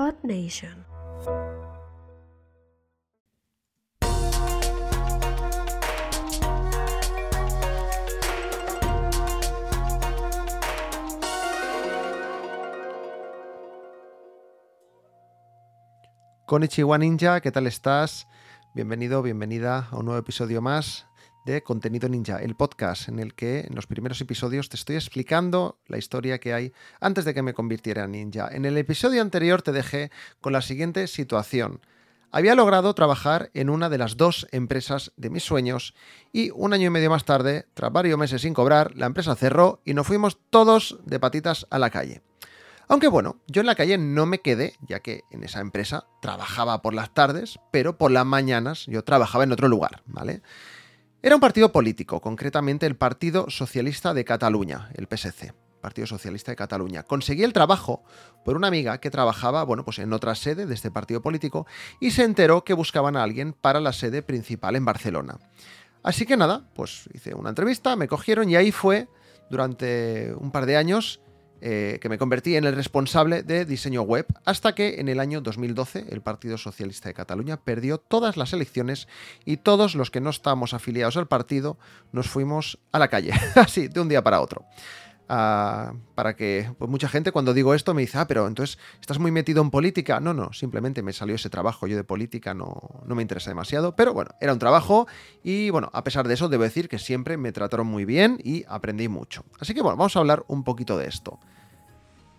Earth Nation. Ninja, ¿qué tal estás? Bienvenido, bienvenida a un nuevo episodio más de Contenido Ninja, el podcast en el que en los primeros episodios te estoy explicando la historia que hay antes de que me convirtiera en ninja. En el episodio anterior te dejé con la siguiente situación. Había logrado trabajar en una de las dos empresas de mis sueños y un año y medio más tarde, tras varios meses sin cobrar, la empresa cerró y nos fuimos todos de patitas a la calle. Aunque bueno, yo en la calle no me quedé, ya que en esa empresa trabajaba por las tardes, pero por las mañanas yo trabajaba en otro lugar, ¿vale? Era un partido político, concretamente el Partido Socialista de Cataluña, el PSC. Partido Socialista de Cataluña. Conseguí el trabajo por una amiga que trabajaba, bueno, pues en otra sede de este partido político y se enteró que buscaban a alguien para la sede principal en Barcelona. Así que nada, pues hice una entrevista, me cogieron y ahí fue durante un par de años eh, que me convertí en el responsable de diseño web hasta que en el año 2012 el Partido Socialista de Cataluña perdió todas las elecciones y todos los que no estábamos afiliados al partido nos fuimos a la calle, así, de un día para otro. Para que pues mucha gente cuando digo esto me dice, ah, pero entonces estás muy metido en política. No, no, simplemente me salió ese trabajo. Yo de política no, no me interesa demasiado, pero bueno, era un trabajo y bueno, a pesar de eso debo decir que siempre me trataron muy bien y aprendí mucho. Así que bueno, vamos a hablar un poquito de esto.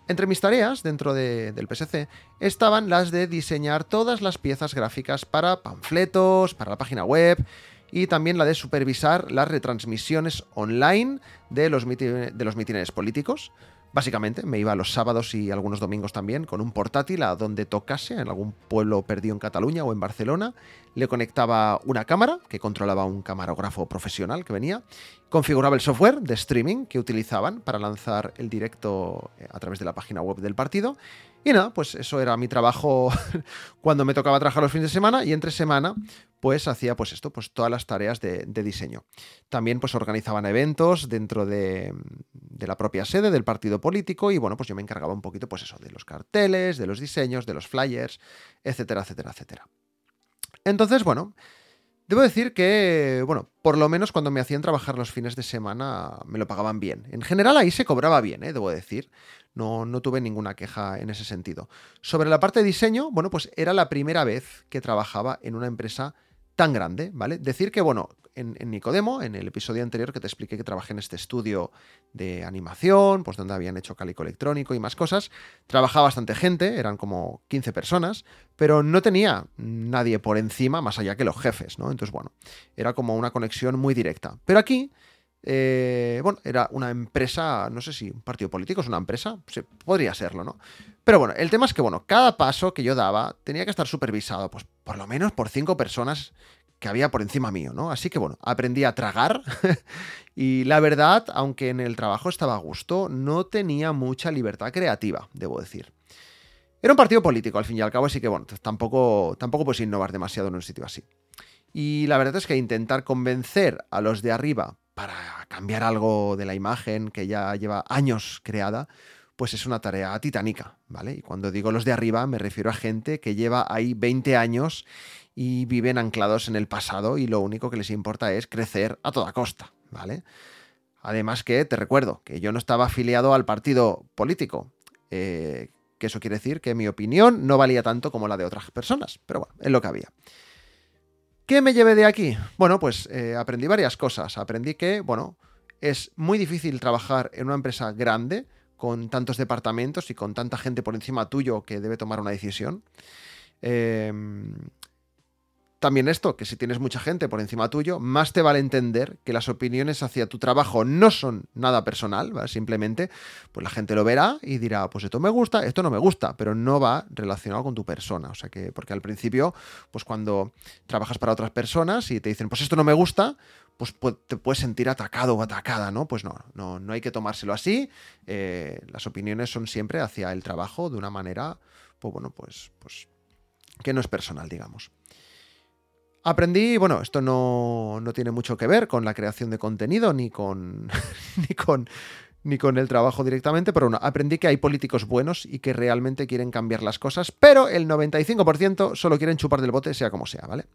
Entre mis tareas dentro del PSC estaban las de diseñar todas las piezas gráficas para panfletos, para la página web, y también la de supervisar las retransmisiones online de los, de los mítines políticos. Básicamente me iba los sábados y algunos domingos también con un portátil a donde tocase, en algún pueblo perdido en Cataluña o en Barcelona. Le conectaba una cámara que controlaba un camarógrafo profesional que venía. Configuraba el software de streaming que utilizaban para lanzar el directo eh, a través de la página web del partido. Y nada, pues eso era mi trabajo cuando me tocaba trabajar los fines de semana y entre semana pues hacía pues esto, pues todas las tareas de, diseño. También pues organizaban eventos dentro de, la propia sede del partido político y bueno, pues yo me encargaba un poquito pues eso, de los carteles, de los diseños, de los flyers, etcétera, etcétera, etcétera. Entonces, bueno, Debo decir que, bueno, por lo menos cuando me hacían trabajar los fines de semana me lo pagaban bien. En general ahí se cobraba bien, ¿eh? debo decir. No, no tuve ninguna queja en ese sentido. Sobre la parte de diseño, bueno, pues era la primera vez que trabajaba en una empresa tan grande, ¿vale? Decir que, bueno, en, Nicodemo, en el episodio anterior que te expliqué que trabajé en este estudio de animación, pues donde habían hecho cálico electrónico y más cosas, trabajaba bastante gente, eran como 15 personas, pero no tenía nadie por encima más allá que los jefes, ¿no? Entonces, bueno, era como una conexión muy directa. Pero aquí... Eh, bueno, era una empresa, no sé si un partido político es una empresa, podría serlo, ¿no? Pero bueno, el tema es que, bueno, cada paso que yo daba tenía que estar supervisado, pues por lo menos por cinco personas que había por encima mío, ¿no? Así que bueno, aprendí a tragar y la verdad, aunque en el trabajo estaba a gusto, no tenía mucha libertad creativa, debo decir. Era un partido político, al fin y al cabo, así que bueno, tampoco, tampoco puedes innovar demasiado en un sitio así. Y la verdad es que intentar convencer a los de arriba para cambiar algo de la imagen que ya lleva años creada, pues es una tarea titánica, ¿vale? Y cuando digo los de arriba me refiero a gente que lleva ahí 20 años y viven anclados en el pasado y lo único que les importa es crecer a toda costa, ¿vale? Además que te recuerdo que yo no estaba afiliado al partido político, eh, que eso quiere decir que mi opinión no valía tanto como la de otras personas, pero bueno, es lo que había. ¿Qué me llevé de aquí? Bueno, pues eh, aprendí varias cosas. Aprendí que, bueno, es muy difícil trabajar en una empresa grande con tantos departamentos y con tanta gente por encima tuyo que debe tomar una decisión. Eh, también esto, que si tienes mucha gente por encima tuyo, más te vale entender que las opiniones hacia tu trabajo no son nada personal, simplemente pues la gente lo verá y dirá, pues esto me gusta, esto no me gusta, pero no va relacionado con tu persona. O sea que, porque al principio, pues cuando trabajas para otras personas y te dicen, pues esto no me gusta, pues te puedes sentir atacado o atacada, ¿no? Pues no, no, no hay que tomárselo así. Eh, las opiniones son siempre hacia el trabajo de una manera, pues bueno, pues, pues que no es personal, digamos. Aprendí, bueno, esto no, tiene mucho que ver con la creación de contenido ni con, ni con ni con el trabajo directamente, pero bueno, aprendí que hay políticos buenos y que realmente quieren cambiar las cosas, pero el 95% solo quieren chupar del bote, sea como sea, ¿vale?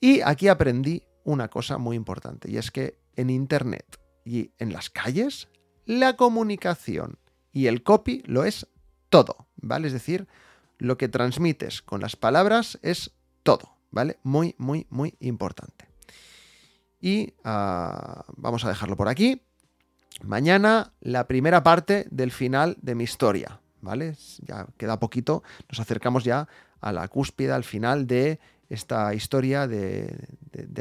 Y aquí aprendí una cosa muy importante, y es que en Internet y en las calles, la comunicación y el copy lo es todo, ¿vale? Es decir, lo que transmites con las palabras es todo, ¿vale? Muy, muy, muy importante. Y uh, vamos a dejarlo por aquí. Mañana la primera parte del final de mi historia, ¿vale? Ya queda poquito, nos acercamos ya a la cúspide, al final de esta historia de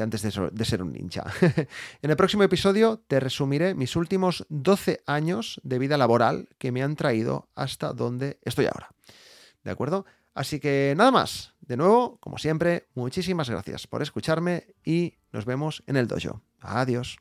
antes de ser, de ser, un ninja. en el próximo episodio te resumiré mis últimos 12 años de vida laboral que me han traído hasta donde estoy ahora. ¿De acuerdo? Así que nada más. De nuevo, como siempre, muchísimas gracias por escucharme y nos vemos en el dojo. Adiós.